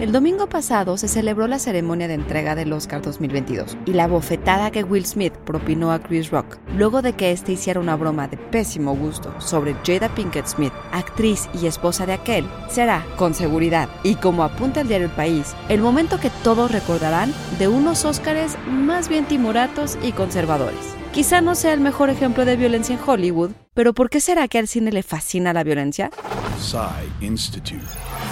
El domingo pasado se celebró la ceremonia de entrega del Oscar 2022 y la bofetada que Will Smith propinó a Chris Rock luego de que éste hiciera una broma de pésimo gusto sobre Jada Pinkett Smith, actriz y esposa de aquel, será, con seguridad y como apunta el diario El País, el momento que todos recordarán de unos Óscares más bien timoratos y conservadores. Quizá no sea el mejor ejemplo de violencia en Hollywood, pero ¿por qué será que al cine le fascina la violencia? Psy Institute.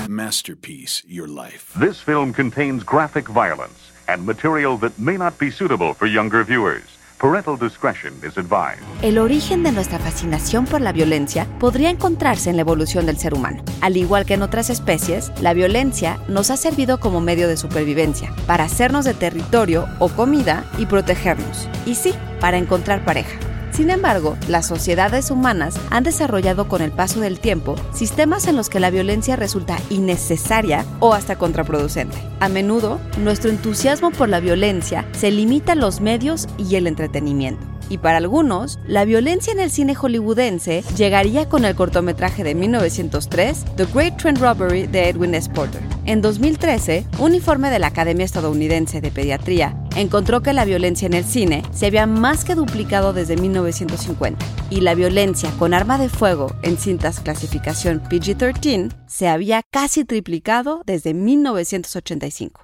Masterpiece Your Life. This film contains graphic violence and material that may not be suitable for younger viewers. Parental discretion is advised. El origen de nuestra fascinación por la violencia podría encontrarse en la evolución del ser humano. Al igual que en otras especies, la violencia nos ha servido como medio de supervivencia, para hacernos de territorio o comida y protegernos. Y sí, para encontrar pareja. Sin embargo, las sociedades humanas han desarrollado con el paso del tiempo sistemas en los que la violencia resulta innecesaria o hasta contraproducente. A menudo, nuestro entusiasmo por la violencia se limita a los medios y el entretenimiento. Y para algunos, la violencia en el cine hollywoodense llegaría con el cortometraje de 1903, The Great Train Robbery de Edwin S. Porter. En 2013, un informe de la Academia Estadounidense de Pediatría encontró que la violencia en el cine se había más que duplicado desde 1950 y la violencia con arma de fuego en cintas clasificación PG-13 se había casi triplicado desde 1985.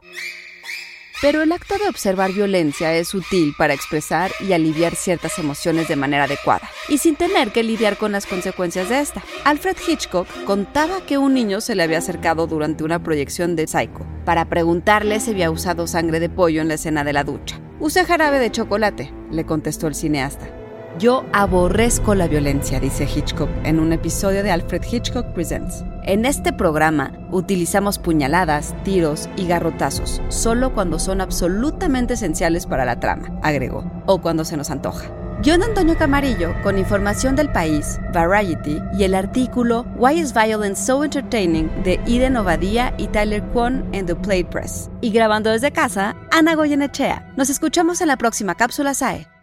Pero el acto de observar violencia es útil para expresar y aliviar ciertas emociones de manera adecuada, y sin tener que lidiar con las consecuencias de esta. Alfred Hitchcock contaba que un niño se le había acercado durante una proyección de Psycho para preguntarle si había usado sangre de pollo en la escena de la ducha. Usé jarabe de chocolate, le contestó el cineasta. Yo aborrezco la violencia, dice Hitchcock en un episodio de Alfred Hitchcock Presents. En este programa utilizamos puñaladas, tiros y garrotazos solo cuando son absolutamente esenciales para la trama, agregó, o cuando se nos antoja. John Antonio Camarillo, con información del país, Variety y el artículo Why is Violence So Entertaining de Eden Obadía y Tyler Kwon en The Play Press. Y grabando desde casa, Ana Goyenechea. Nos escuchamos en la próxima cápsula SAE.